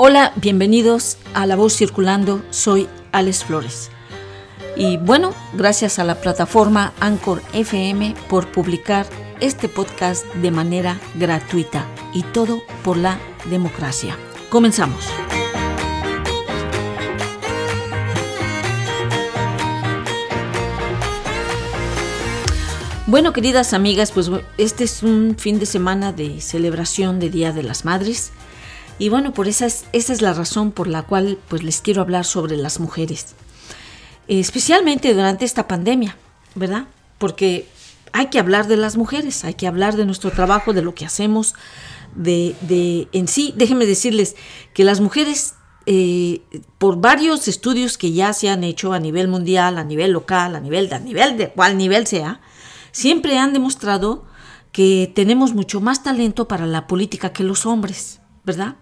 Hola, bienvenidos a La Voz Circulando, soy Alex Flores. Y bueno, gracias a la plataforma Anchor FM por publicar este podcast de manera gratuita y todo por la democracia. Comenzamos. Bueno, queridas amigas, pues este es un fin de semana de celebración de Día de las Madres. Y bueno, por esa es, esa es la razón por la cual pues les quiero hablar sobre las mujeres. Especialmente durante esta pandemia, ¿verdad? Porque hay que hablar de las mujeres, hay que hablar de nuestro trabajo, de lo que hacemos, de, de en sí. Déjenme decirles que las mujeres, eh, por varios estudios que ya se han hecho a nivel mundial, a nivel local, a nivel, a nivel de cual nivel sea, siempre han demostrado que tenemos mucho más talento para la política que los hombres, ¿verdad?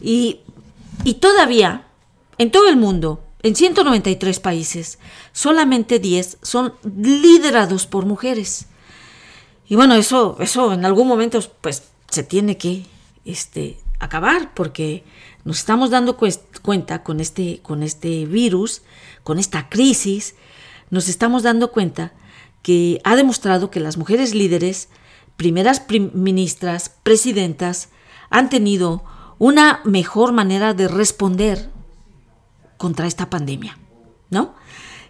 Y, todavía, en todo el mundo, en 193 países, solamente 10 son liderados por mujeres. Y bueno, eso, eso en algún momento pues se tiene que este, acabar porque nos estamos dando cuenta con este, con este virus, con esta crisis, nos estamos dando cuenta que ha demostrado que las mujeres líderes, primeras ministras, presidentas, han tenido una mejor manera de responder contra esta pandemia, ¿no?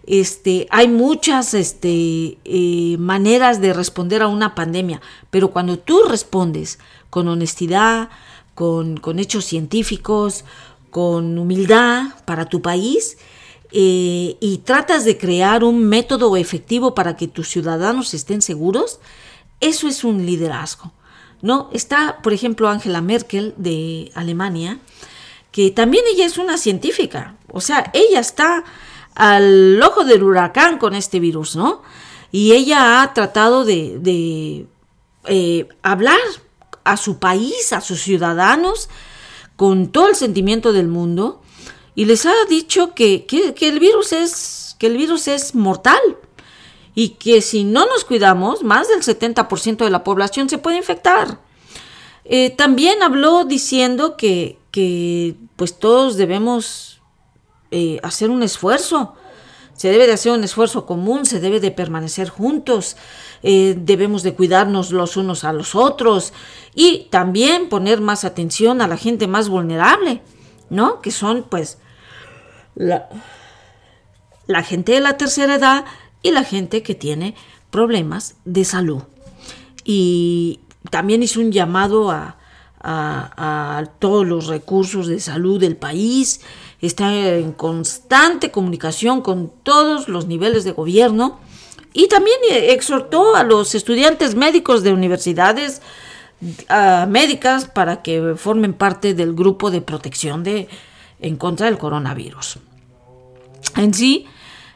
Este, hay muchas este, eh, maneras de responder a una pandemia, pero cuando tú respondes con honestidad, con, con hechos científicos, con humildad para tu país, eh, y tratas de crear un método efectivo para que tus ciudadanos estén seguros, eso es un liderazgo. ¿No? Está, por ejemplo, Angela Merkel de Alemania, que también ella es una científica, o sea, ella está al ojo del huracán con este virus, ¿no? Y ella ha tratado de, eh, hablar a su país, a sus ciudadanos, con todo el sentimiento del mundo, y les ha dicho que, que el virus es, que el virus es mortal, y que si no nos cuidamos, más del 70% de la población se puede infectar. Eh, también habló diciendo que, que pues todos debemos eh, hacer un esfuerzo, se debe de hacer un esfuerzo común, se debe de permanecer juntos, eh, debemos de cuidarnos los unos a los otros y también poner más atención a la gente más vulnerable, ¿no? Que son pues la, la gente de la tercera edad y la gente que tiene problemas de salud. Y también hizo un llamado a, todos los recursos de salud del país, está en constante comunicación con todos los niveles de gobierno y también exhortó a los estudiantes médicos de universidades médicas para que formen parte del grupo de protección de, en contra del coronavirus. En sí,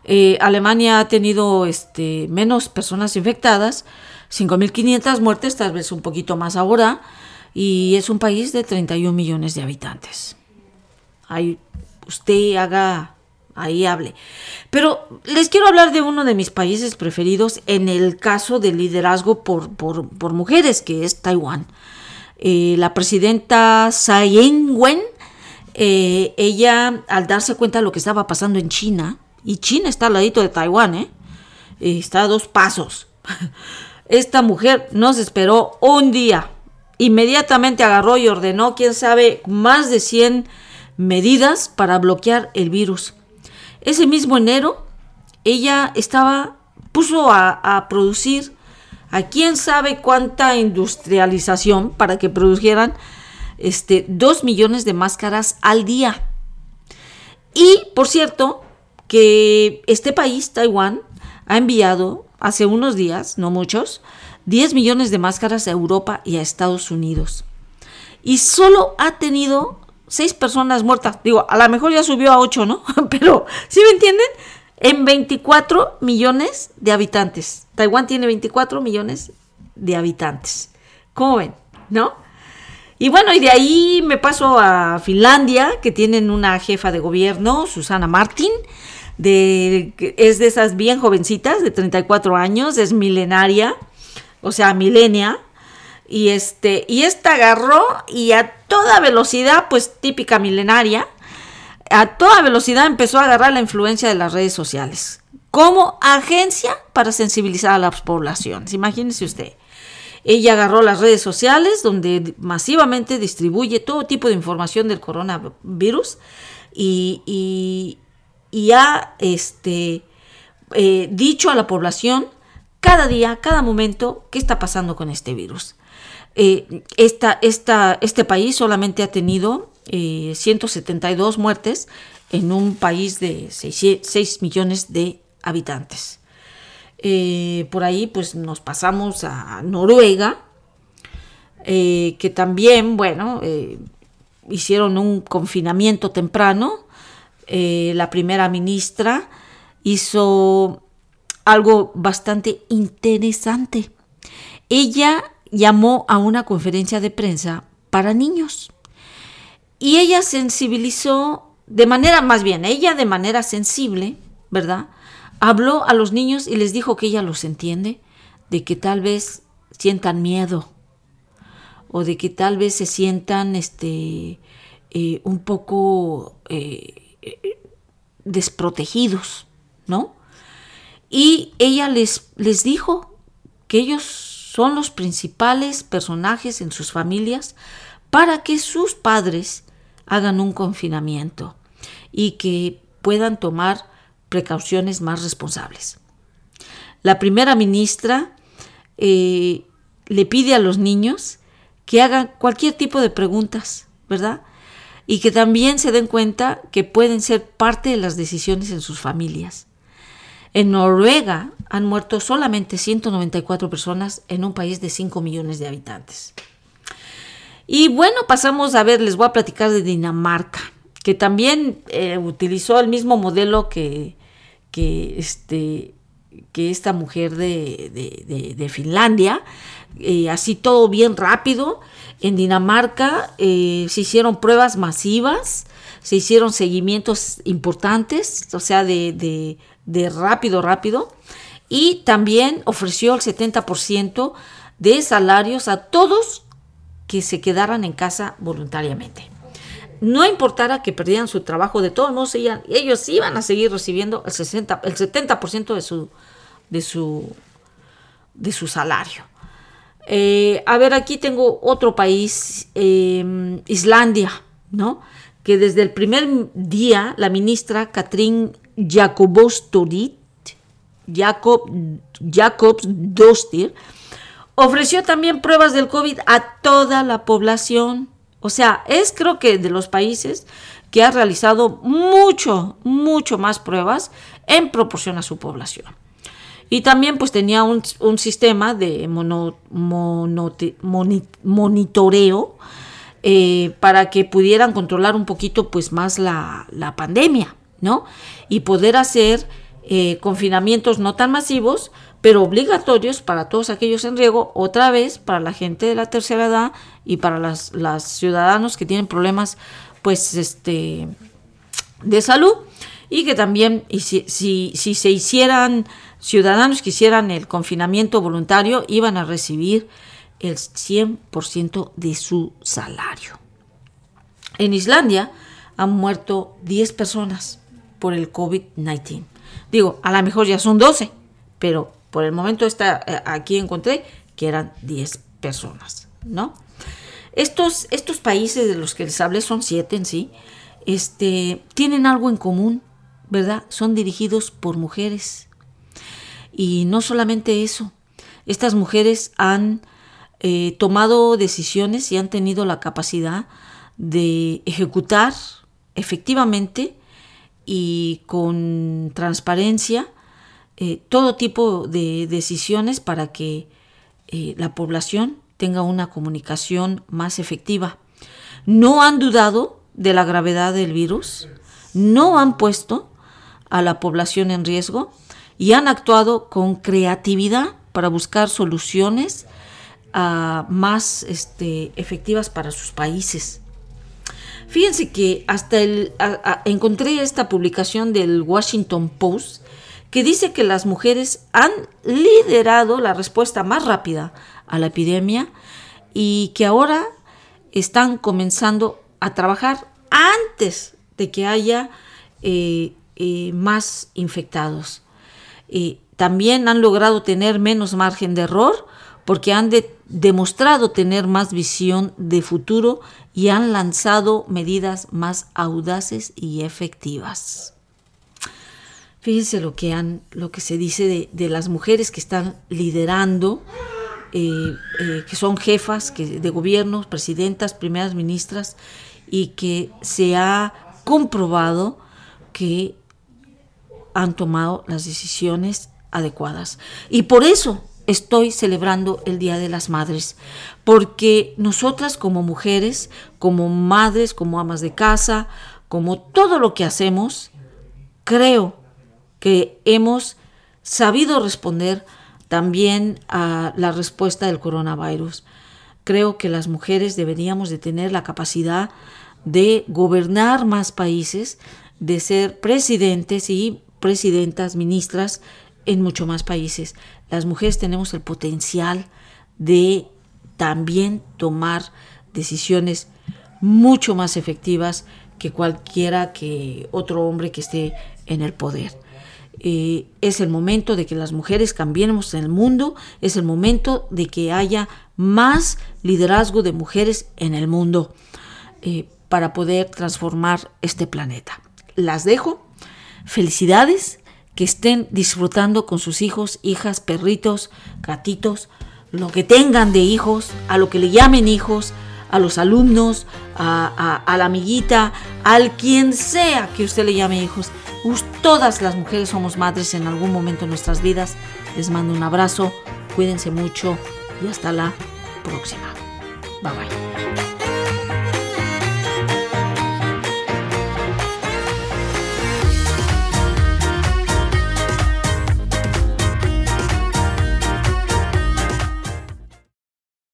eh, Alemania ha tenido este, menos personas infectadas, 5.500 muertes, tal vez un poquito más ahora, y es un país de 31 millones de habitantes. Ahí usted haga, ahí hable. Pero les quiero hablar de uno de mis países preferidos en el caso del liderazgo por, por, mujeres, que es Taiwán. Eh, la presidenta Tsai Ing-wen, eh, ella al darse cuenta de lo que estaba pasando en China, y China está al ladito de Taiwán, ¿eh? Está a dos pasos. Esta mujer no se esperó un día. Inmediatamente agarró y ordenó, quién sabe, más de 100 medidas para bloquear el virus. Ese mismo enero, ella estaba, puso a, producir a quién sabe cuánta industrialización para que produjeran este, 2 millones de máscaras al día. Y, por cierto, que este país, Taiwán, ha enviado hace unos días, no muchos, 10 millones de máscaras a Europa y a Estados Unidos. Y solo ha tenido 6 personas muertas. Digo, a lo mejor ya subió a 8, ¿no? Pero, ¿sí me entienden? En 24 millones de habitantes. Taiwán tiene 24 millones de habitantes. ¿Cómo ven? ¿No? Y bueno, y de ahí me paso a Finlandia, que tienen una jefa de gobierno, Susana Martin, de, es de esas bien jovencitas, de 34 años, es milenaria, o sea, milenia, Y este, y esta agarró y a toda velocidad, pues típica milenaria, a toda velocidad empezó a agarrar la influencia de las redes sociales como agencia para sensibilizar a las poblaciones. Imagínese usted. Ella agarró las redes sociales donde masivamente distribuye todo tipo de información del coronavirus y, ha este, eh, dicho a la población cada día, cada momento, qué está pasando con este virus. Eh, este país solamente ha tenido 172 eh, muertes en un país de 6, millones de habitantes. Eh, por ahí pues nos pasamos a Noruega, que también, bueno, hicieron un confinamiento temprano. la primera ministra hizo algo bastante interesante. Ella llamó a una conferencia de prensa para niños y ella sensibilizó de manera, más bien, ella de manera sensible, ¿verdad? Habló a los niños y les dijo que ella los entiende, de que tal vez sientan miedo o de que tal vez se sientan este, eh, un poco eh, desprotegidos, ¿no? Y ella les, les dijo que ellos son los principales personajes en sus familias para que sus padres hagan un confinamiento y que puedan tomar precauciones más responsables. La primera ministra eh, le pide a los niños que hagan cualquier tipo de preguntas, ¿verdad? Y que también se den cuenta que pueden ser parte de las decisiones en sus familias. En Noruega han muerto solamente 194 personas en un país de 5 millones de habitantes. Y bueno, pasamos a ver, les voy a platicar de Dinamarca, que también eh, utilizó el mismo modelo que, que, este, que esta mujer de, Finlandia, eh, así todo bien rápido. En Dinamarca eh, se hicieron pruebas masivas, se hicieron seguimientos importantes, o sea, de, de rápido, rápido, y también ofreció el 70% de salarios a todos que se quedaran en casa voluntariamente. No importara que perdieran su trabajo, de todos modos ellos iban a seguir recibiendo el, 60, el 70% de su, de, su, de su salario. Eh, a ver, aquí tengo otro país, em, Islandia, ¿no? Que desde el primer día la ministra Katrin Jacobos-Torit, Jacob, Jacobs Dostir, ofreció también pruebas del COVID a toda la población. O sea, es creo que de los países que ha realizado mucho, mucho más pruebas en proporción a su población. Y también pues tenía un, sistema de monitoreo eh, para que pudieran controlar un poquito pues más la, pandemia. ¿no? Y poder hacer eh, confinamientos no tan masivos, pero obligatorios para todos aquellos en riesgo, otra vez para la gente de la tercera edad y para las, ciudadanos que tienen problemas, pues, este, de salud, y que también, si, si, si se hicieran ciudadanos que hicieran el confinamiento voluntario, iban a recibir el 100% de su salario. En Islandia han muerto 10 personas por el COVID-19. Digo, a lo mejor ya son 12, pero por el momento está, eh, aquí encontré que eran 10 personas, ¿no? Estos, estos países de los que les hablé son siete en sí, este, tienen algo en común, ¿verdad? Son dirigidos por mujeres. Y no solamente eso, estas mujeres han eh, tomado decisiones y han tenido la capacidad de ejecutar efectivamente y con transparencia eh, todo tipo de decisiones para que eh, la población tenga una comunicación más efectiva. No han dudado de la gravedad del virus, no han puesto a la población en riesgo y han actuado con creatividad para buscar soluciones ah, más este, efectivas para sus países. Fíjense que hasta el, encontré esta publicación del Washington Post que dice que las mujeres han liderado la respuesta más rápida a la epidemia y que ahora están comenzando a trabajar antes de que haya eh, eh, más infectados. también han logrado tener menos margen de error porque han demostrado tener más visión de futuro y han lanzado medidas más audaces y efectivas. Fíjense lo que, han, lo que se dice de, las mujeres que están liderando, eh, eh, que son jefas que, de gobiernos, presidentas, primeras ministras, y que se ha comprobado que han tomado las decisiones adecuadas. Y por eso estoy celebrando el Día de las Madres, porque nosotras como mujeres, como madres, como amas de casa, como todo lo que hacemos, creo que hemos sabido responder también a la respuesta del coronavirus. Creo que las mujeres deberíamos de tener la capacidad de gobernar más países, de ser presidentes y presidentas, ministras en mucho más países. Las mujeres tenemos el potencial de también tomar decisiones mucho más efectivas que cualquiera que otro hombre que esté en el poder. Eh, es el momento de que las mujeres cambiemos en el mundo, es el momento de que haya más liderazgo de mujeres en el mundo eh, para poder transformar este planeta. Las dejo. Felicidades que estén disfrutando con sus hijos, hijas, perritos, gatitos, lo que tengan de hijos, a lo que le llamen hijos, a los alumnos, a, la amiguita, al quien sea que usted le llame hijos. Todas las mujeres somos madres en algún momento de nuestras vidas. Les mando un abrazo, cuídense mucho y hasta la próxima. Bye bye.